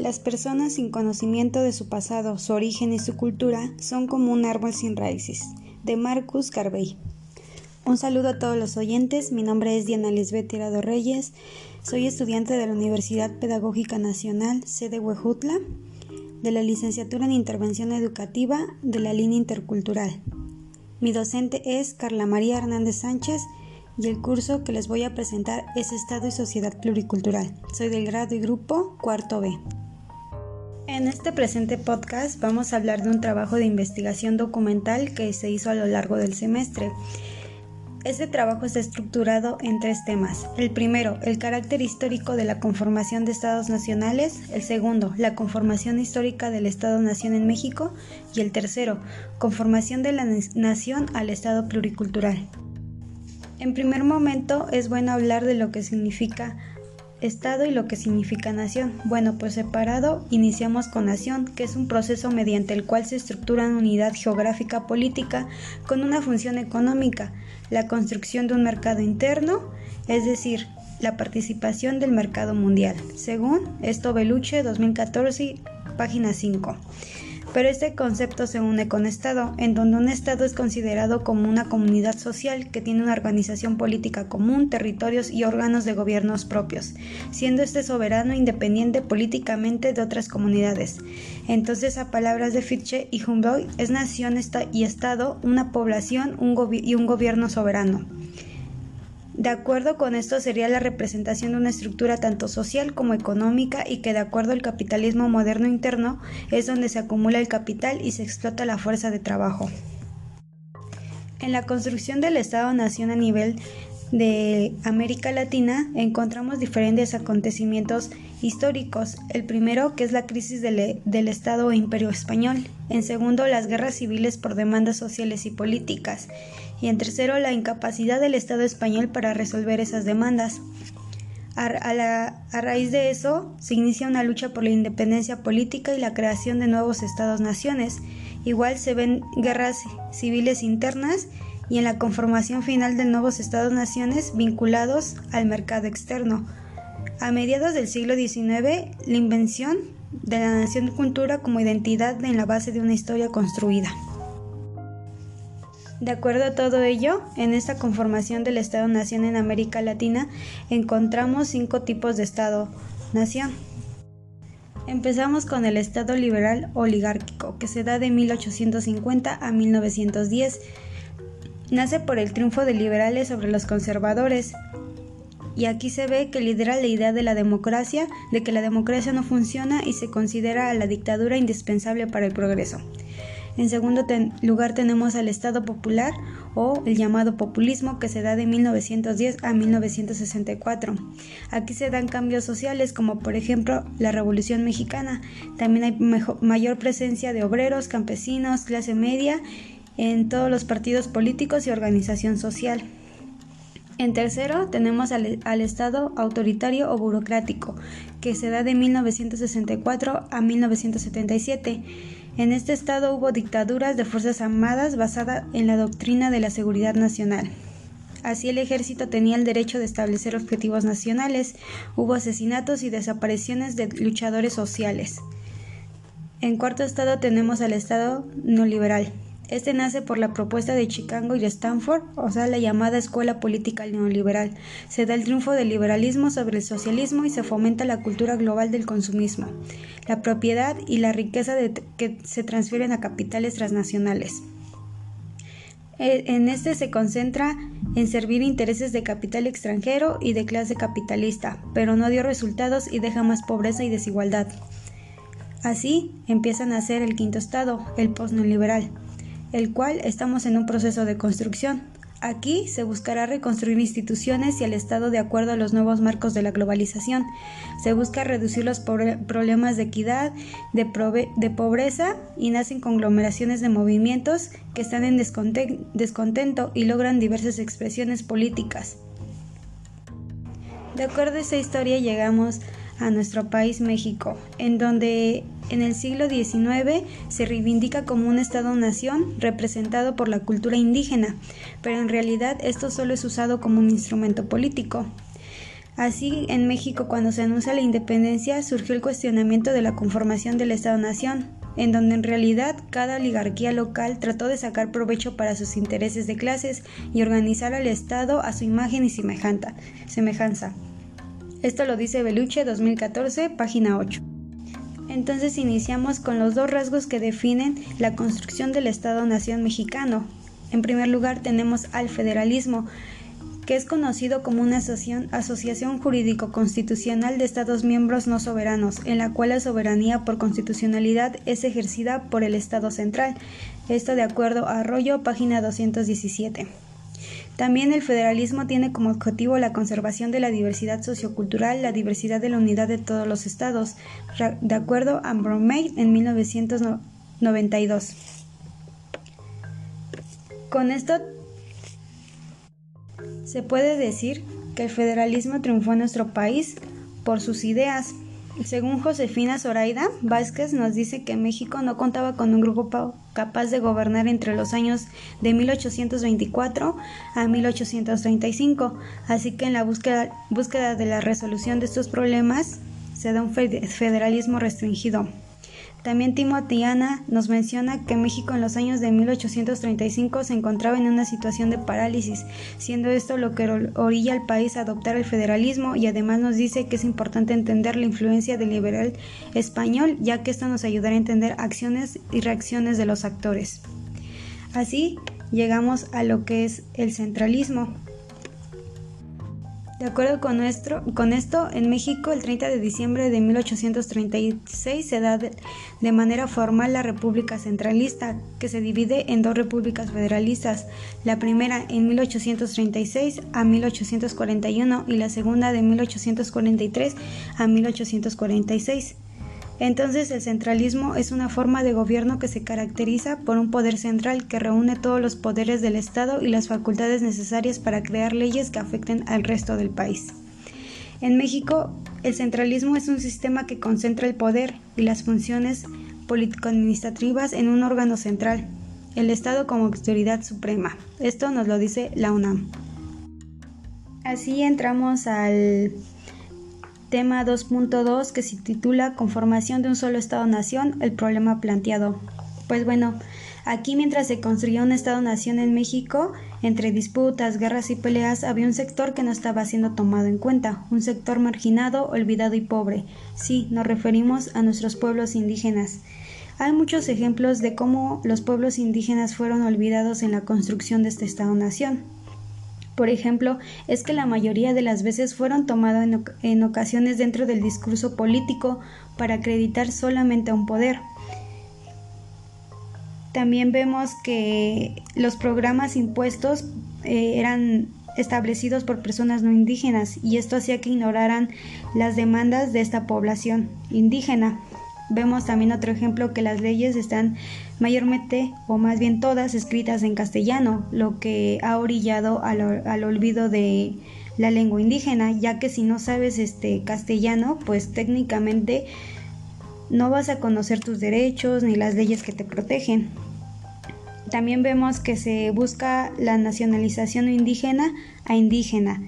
Las personas sin conocimiento de su pasado, su origen y su cultura son como un árbol sin raíces. De Marcus Garvey. Un saludo a todos los oyentes. Mi nombre es Diana Lisbeth Tirado Reyes. Soy estudiante de la Universidad Pedagógica Nacional, sede Huejutla, de la licenciatura en Intervención Educativa de la línea intercultural. Mi docente es Carla María Hernández Sánchez y el curso que les voy a presentar es Estado y Sociedad Pluricultural. Soy del grado y grupo cuarto B. En este presente podcast vamos a hablar de un trabajo de investigación documental que se hizo a lo largo del semestre. Este trabajo está estructurado en tres temas. El primero, el carácter histórico de la conformación de estados nacionales. El segundo, la conformación histórica del Estado-Nación en México. Y el tercero, conformación de la nación al Estado pluricultural. En primer momento es bueno hablar de lo que significa Estado y lo que significa nación. Bueno, pues separado iniciamos con nación, que es un proceso mediante el cual se estructura una unidad geográfica política con una función económica, la construcción de un mercado interno, es decir, la participación del mercado mundial, según esto Beluche 2014, página 5 pero este concepto se une con Estado, en donde un Estado es considerado como una comunidad social que tiene una organización política común, territorios y órganos de gobiernos propios, siendo este soberano independiente políticamente de otras comunidades. Entonces, a palabras de Fichte y Humboldt, es nación y Estado una población y un gobierno soberano. De acuerdo con esto sería la representación de una estructura tanto social como económica y que de acuerdo al capitalismo moderno interno es donde se acumula el capital y se explota la fuerza de trabajo. En la construcción del Estado-Nación a nivel de América Latina encontramos diferentes acontecimientos históricos. El primero, que es la crisis del, del, Estado e Imperio Español. En segundo, las guerras civiles por demandas sociales y políticas y en tercero la incapacidad del Estado español para resolver esas demandas. A, raíz de eso se inicia una lucha por la independencia política y la creación de nuevos estados-naciones. Igual se ven guerras civiles internas y en la conformación final de nuevos estados-naciones vinculados al mercado externo. A mediados del siglo XIX, la invención de la nación cultura como identidad en la base de una historia construida. De acuerdo a todo ello, en esta conformación del Estado-Nación en América Latina encontramos cinco tipos de Estado-Nación. Empezamos con el Estado liberal oligárquico, que se da de 1850 a 1910. Nace por el triunfo de liberales sobre los conservadores. Y aquí se ve que lidera la idea de la democracia, de que la democracia no funciona y se considera a la dictadura indispensable para el progreso. En segundo lugar tenemos al Estado Popular o el llamado populismo que se da de 1910 a 1964. Aquí se dan cambios sociales como por ejemplo la Revolución Mexicana. También hay mayor presencia de obreros, campesinos, clase media en todos los partidos políticos y organización social. En tercero, tenemos al, Estado autoritario o burocrático, que se da de 1964 a 1977. En este estado hubo dictaduras de Fuerzas Armadas basada en la doctrina de la seguridad nacional. Así el ejército tenía el derecho de establecer objetivos nacionales, hubo asesinatos y desapariciones de luchadores sociales. En cuarto estado tenemos al estado neoliberal, este nace por la propuesta de Chicago y de Stanford, o sea, la llamada escuela política neoliberal. Se da el triunfo del liberalismo sobre el socialismo y se fomenta la cultura global del consumismo, la propiedad y la riqueza que se transfieren a capitales transnacionales. E, en este se concentra en servir intereses de capital extranjero y de clase capitalista, pero no dio resultados y deja más pobreza y desigualdad. Así empiezan a ser el quinto estado, el postneoliberal el cual estamos en un proceso de construcción. Aquí se buscará reconstruir instituciones y el Estado de acuerdo a los nuevos marcos de la globalización. Se busca reducir los problemas de equidad, de, pobreza y nacen conglomeraciones de movimientos que están en descontento y logran diversas expresiones políticas. De acuerdo a esta historia llegamos a nuestro país México, en donde en el siglo XIX se reivindica como un Estado-nación representado por la cultura indígena, pero en realidad esto solo es usado como un instrumento político. Así, en México, cuando se anuncia la independencia, surgió el cuestionamiento de la conformación del Estado-Nación, en donde en realidad cada oligarquía local trató de sacar provecho para sus intereses de clases y organizar al Estado a su imagen y semejanza. Esto lo dice Beluche 2014, página 8. Entonces iniciamos con los dos rasgos que definen la construcción del Estado-Nación mexicano. En primer lugar tenemos al federalismo, que es conocido como una asociación, jurídico-constitucional de Estados miembros no soberanos, en la cual la soberanía por constitucionalidad es ejercida por el Estado central. Esto de acuerdo a Arroyo, página 217. También el federalismo tiene como objetivo la conservación de la diversidad sociocultural, la diversidad de la unidad de todos los estados, de acuerdo a Bromate en 1992. Con esto se puede decir que el federalismo triunfó en nuestro país por sus ideas. Según Josefina Zoraida Vázquez nos dice que México no contaba con un grupo capaz de gobernar entre los años de 1824 a 1835, así que en la búsqueda, búsqueda de la resolución de estos problemas se da un federalismo restringido. También Timotiana nos menciona que México en los años de 1835 se encontraba en una situación de parálisis, siendo esto lo que orilla al país a adoptar el federalismo y además nos dice que es importante entender la influencia del liberal español, ya que esto nos ayudará a entender acciones y reacciones de los actores. Así llegamos a lo que es el centralismo. De acuerdo con, nuestro, con esto, en México el 30 de diciembre de 1836 se da de, de, manera formal la República Centralista, que se divide en dos repúblicas federalistas, la primera en 1836 a 1841 y la segunda de 1843 a 1846. Entonces el centralismo es una forma de gobierno que se caracteriza por un poder central que reúne todos los poderes del Estado y las facultades necesarias para crear leyes que afecten al resto del país. En México, el centralismo es un sistema que concentra el poder y las funciones político-administrativas en un órgano central, el Estado como autoridad suprema. Esto nos lo dice la UNAM. Así entramos al tema 2.2 que se titula Conformación de un solo Estado-Nación, el problema planteado. Pues bueno, aquí mientras se construía un Estado-Nación en México, entre disputas, guerras y peleas, había un sector que no estaba siendo tomado en cuenta, un sector marginado, olvidado y pobre. Sí, nos referimos a nuestros pueblos indígenas. Hay muchos ejemplos de cómo los pueblos indígenas fueron olvidados en la construcción de este Estado-Nación por ejemplo, es que la mayoría de las veces fueron tomados en, ocasiones dentro del discurso político para acreditar solamente a un poder. También vemos que los programas impuestos eh, eran establecidos por personas no indígenas y esto hacía que ignoraran las demandas de esta población indígena. Vemos también otro ejemplo que las leyes están mayormente o más bien todas escritas en castellano, lo que ha orillado al, olvido de la lengua indígena, ya que si no sabes este castellano, pues técnicamente no vas a conocer tus derechos ni las leyes que te protegen. También vemos que se busca la nacionalización indígena a indígena.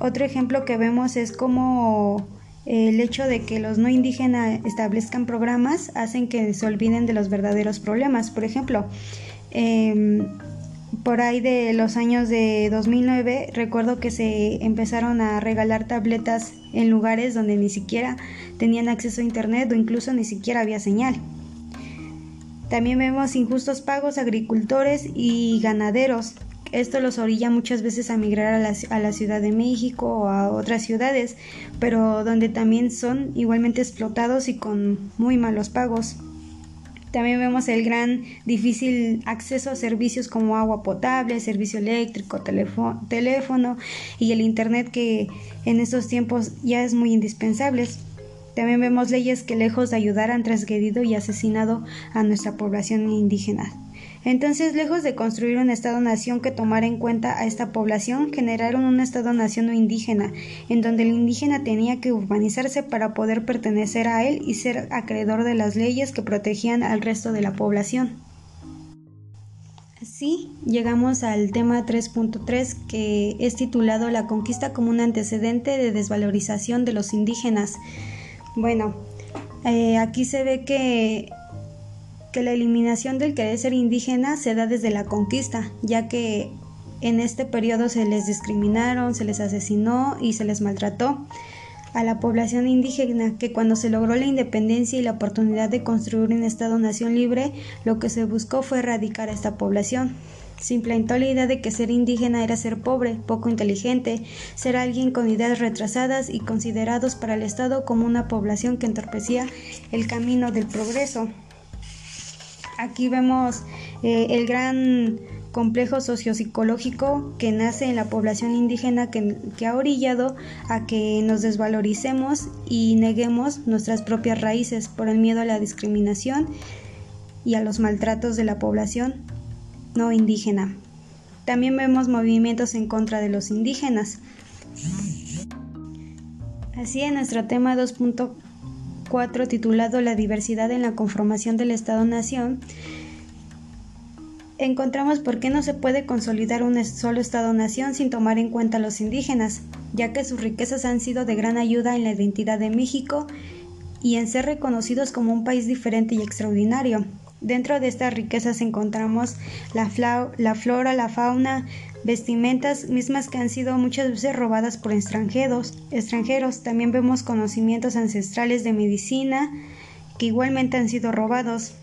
Otro ejemplo que vemos es como el hecho de que los no indígenas establezcan programas hacen que se olviden de los verdaderos problemas. Por ejemplo, em, por ahí de los años de 2009 recuerdo que se empezaron a regalar tabletas en lugares donde ni siquiera tenían acceso a internet o incluso ni siquiera había señal. También vemos injustos pagos a agricultores y ganaderos esto los orilla muchas veces a migrar a la, Ciudad de México o a otras ciudades, pero donde también son igualmente explotados y con muy malos pagos. También vemos el gran difícil acceso a servicios como agua potable, servicio eléctrico, teléfono y el Internet que en estos tiempos ya es muy indispensable. También vemos leyes que lejos de ayudar han transgredido y asesinado a nuestra población indígena. Entonces, lejos de construir un Estado-nación que tomara en cuenta a esta población, generaron un Estado-nación indígena, en donde el indígena tenía que urbanizarse para poder pertenecer a él y ser acreedor de las leyes que protegían al resto de la población. Así llegamos al tema 3.3 que es titulado La conquista como un antecedente de desvalorización de los indígenas. Bueno, eh, aquí se ve que, que la eliminación del querer ser indígena se da desde la conquista, ya que en este periodo se les discriminaron, se les asesinó y se les maltrató a la población indígena que cuando se logró la independencia y la oportunidad de construir un Estado-nación libre, lo que se buscó fue erradicar a esta población. Se implantó la idea de que ser indígena era ser pobre, poco inteligente, ser alguien con ideas retrasadas y considerados para el Estado como una población que entorpecía el camino del progreso. Aquí vemos eh, el gran complejo sociopsicológico que nace en la población indígena que, ha orillado a que nos desvaloricemos y neguemos nuestras propias raíces por el miedo a la discriminación y a los maltratos de la población no indígena. También vemos movimientos en contra de los indígenas. Así en nuestro tema 2.4 titulado La diversidad en la conformación del Estado-Nación, encontramos por qué no se puede consolidar un solo Estado-nación sin tomar en cuenta a los indígenas, ya que sus riquezas han sido de gran ayuda en la identidad de México y en ser reconocidos como un país diferente y extraordinario. Dentro de estas riquezas encontramos la, la flora, la fauna, vestimentas mismas que han sido muchas veces robadas por extranjeros. extranjeros. También vemos conocimientos ancestrales de medicina que igualmente han sido robados.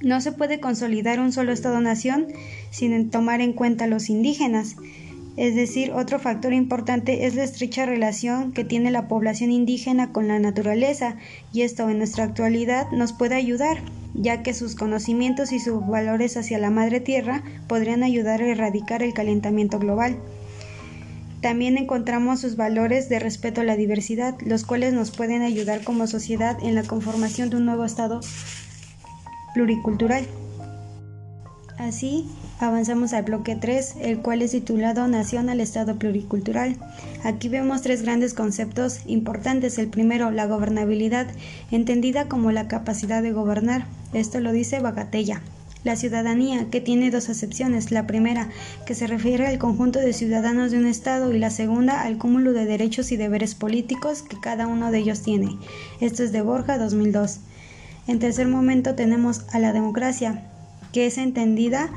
No se puede consolidar un solo Estado-nación sin tomar en cuenta a los indígenas. Es decir, otro factor importante es la estrecha relación que tiene la población indígena con la naturaleza, y esto en nuestra actualidad nos puede ayudar, ya que sus conocimientos y sus valores hacia la madre tierra podrían ayudar a erradicar el calentamiento global. También encontramos sus valores de respeto a la diversidad, los cuales nos pueden ayudar como sociedad en la conformación de un nuevo Estado pluricultural. Así, avanzamos al bloque 3, el cual es titulado Nación al Estado Pluricultural. Aquí vemos tres grandes conceptos importantes. El primero, la gobernabilidad, entendida como la capacidad de gobernar. Esto lo dice Bagatella. La ciudadanía, que tiene dos acepciones. La primera, que se refiere al conjunto de ciudadanos de un Estado y la segunda, al cúmulo de derechos y deberes políticos que cada uno de ellos tiene. Esto es de Borja 2002. En tercer momento tenemos a la democracia, que es entendida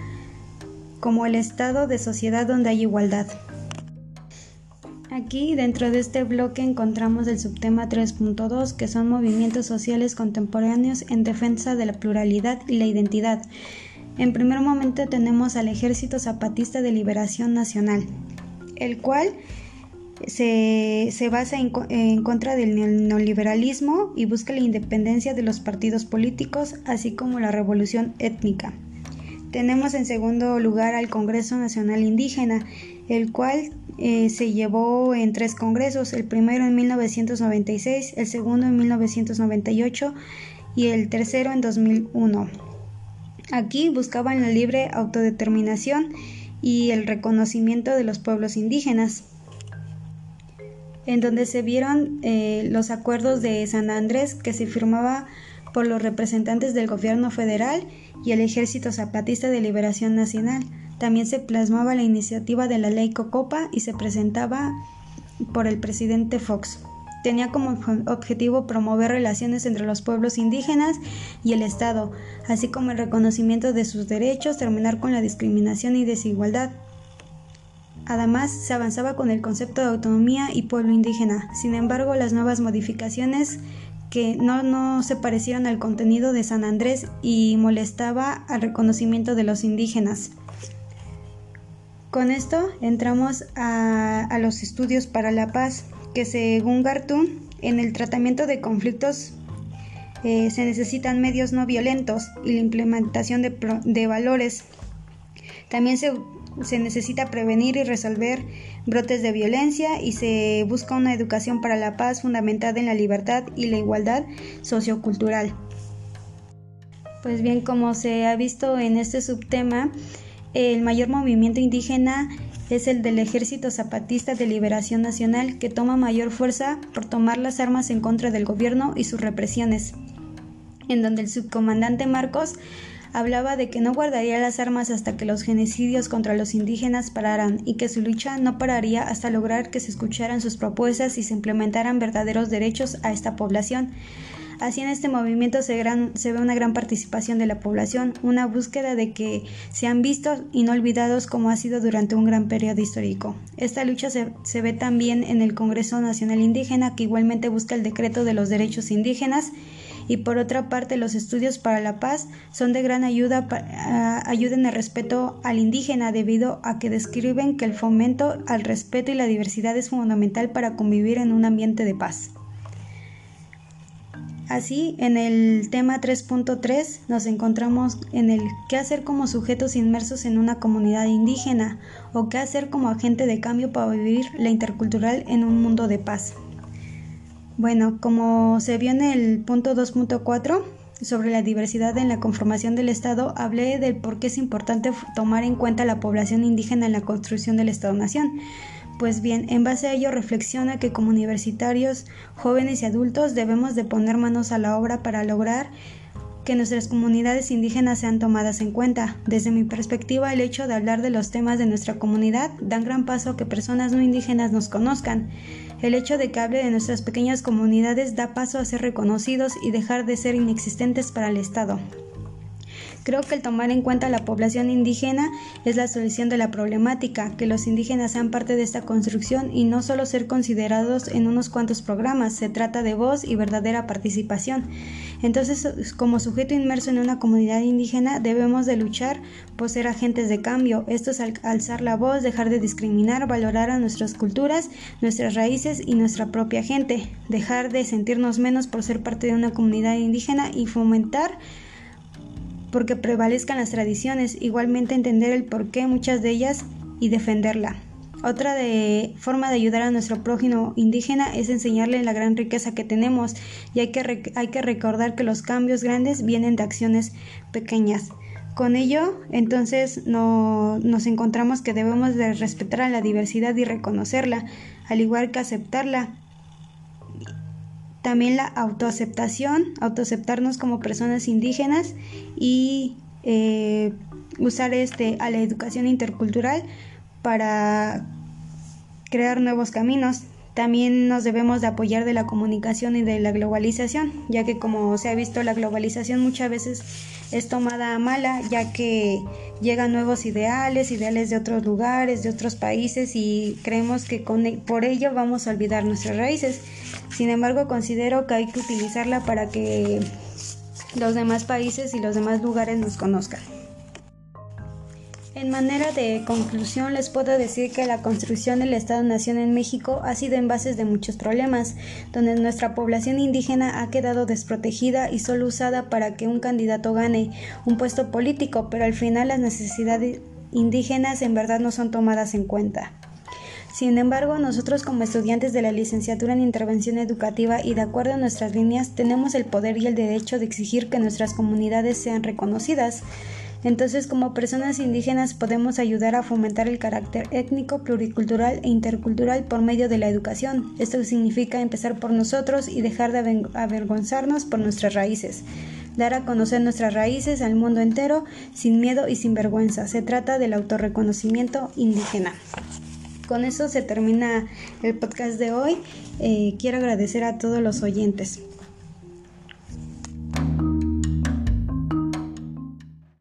como el estado de sociedad donde hay igualdad. Aquí dentro de este bloque encontramos el subtema 3.2 que son movimientos sociales contemporáneos en defensa de la pluralidad y la identidad. En primer momento tenemos al Ejército Zapatista de Liberación Nacional, el cual se, basa en, contra del neoliberalismo y busca la independencia de los partidos políticos, así como la revolución étnica. Tenemos en segundo lugar al Congreso Nacional Indígena, el cual eh, se llevó en tres congresos, el primero en 1996, el segundo en 1998 y el tercero en 2001. Aquí buscaban la libre autodeterminación y el reconocimiento de los pueblos indígenas en donde se vieron eh, los acuerdos de San Andrés que se firmaba por los representantes del gobierno federal y el Ejército Zapatista de Liberación Nacional. También se plasmaba la iniciativa de la ley Cocopa y se presentaba por el presidente Fox. Tenía como objetivo promover relaciones entre los pueblos indígenas y el Estado, así como el reconocimiento de sus derechos, terminar con la discriminación y desigualdad, Además, se avanzaba con el concepto de autonomía y pueblo indígena. Sin embargo, las nuevas modificaciones que no, se parecieron al contenido de San Andrés y molestaba al reconocimiento de los indígenas. Con esto entramos a, los estudios para la paz, que según Gartún, en el tratamiento de conflictos eh, se necesitan medios no violentos y la implementación de, de valores. También se se necesita prevenir y resolver brotes de violencia y se busca una educación para la paz fundamentada en la libertad y la igualdad sociocultural. Pues bien, como se ha visto en este subtema, el mayor movimiento indígena es el del Ejército Zapatista de Liberación Nacional, que toma mayor fuerza por tomar las armas en contra del gobierno y sus represiones, en donde el subcomandante Marcos hablaba de que no guardaría las armas hasta que los genocidios contra los indígenas pararan y que su lucha no pararía hasta lograr que se escucharan sus propuestas y se implementaran verdaderos derechos a esta población. Así en este movimiento se, ve una gran participación de la población, una búsqueda de que sean vistos y no olvidados como ha sido durante un gran periodo histórico. Esta lucha se, se ve también en el Congreso Nacional Indígena, que igualmente busca el decreto de los derechos indígenas y por otra parte los estudios para la paz son de gran ayuda ayuda en el respeto al indígena debido a que describen que el fomento al respeto y la diversidad es fundamental para convivir en un ambiente de paz. Así, en el tema 3.3 nos encontramos en el qué hacer como sujetos inmersos en una comunidad indígena o qué hacer como agente de cambio para vivir la intercultural en un mundo de paz. Bueno, como se vio en el punto 2.4 sobre la diversidad en la conformación del Estado, hablé del por qué es importante tomar en cuenta la población indígena en la construcción del Estado-Nación. Pues bien, en base a ello reflexiona que como universitarios, jóvenes y adultos debemos de poner manos a la obra para lograr que nuestras comunidades indígenas sean tomadas en cuenta. Desde mi perspectiva, el hecho de hablar de los temas de nuestra comunidad dan gran paso a que personas no indígenas nos conozcan. El hecho de que hable de nuestras pequeñas comunidades da paso a ser reconocidos y dejar de ser inexistentes para el Estado. Creo que el tomar en cuenta la población indígena es la solución de la problemática, que los indígenas sean parte de esta construcción y no solo ser considerados en unos cuantos programas, se trata de voz y verdadera participación. Entonces, como sujeto inmerso en una comunidad indígena, debemos de luchar por ser agentes de cambio. Esto es alzar la voz, dejar de discriminar, valorar a nuestras culturas, nuestras raíces y nuestra propia gente, dejar de sentirnos menos por ser parte de una comunidad indígena y fomentar porque prevalezcan las tradiciones, igualmente entender el porqué muchas de ellas y defenderla. Otra de, forma de ayudar a nuestro prójimo indígena es enseñarle la gran riqueza que tenemos y hay que, hay que recordar que los cambios grandes vienen de acciones pequeñas. Con ello, entonces no, nos encontramos que debemos de respetar a la diversidad y reconocerla, al igual que aceptarla también la autoaceptación, autoaceptarnos como personas indígenas y eh, usar este a la educación intercultural para crear nuevos caminos. También nos debemos de apoyar de la comunicación y de la globalización, ya que como se ha visto la globalización muchas veces es tomada a mala, ya que llegan nuevos ideales, ideales de otros lugares, de otros países y creemos que con, e, por ello vamos a olvidar nuestras raíces. Sin embargo, considero que hay que utilizarla para que los demás países y los demás lugares nos conozcan. En manera de conclusión les puedo decir que la construcción del Estado-Nación en México ha sido en bases de muchos problemas, donde nuestra población indígena ha quedado desprotegida y solo usada para que un candidato gane un puesto político, pero al final las necesidades indígenas en verdad no son tomadas en cuenta. Sin embargo, nosotros como estudiantes de la licenciatura en intervención educativa y de acuerdo a nuestras líneas tenemos el poder y el derecho de exigir que nuestras comunidades sean reconocidas. Entonces, como personas indígenas podemos ayudar a fomentar el carácter étnico, pluricultural e intercultural por medio de la educación. Esto significa empezar por nosotros y dejar de avergonzarnos por nuestras raíces. Dar a conocer nuestras raíces al mundo entero sin miedo y sin vergüenza. Se trata del autorreconocimiento indígena. Con eso se termina el podcast de hoy. Eh, quiero agradecer a todos los oyentes.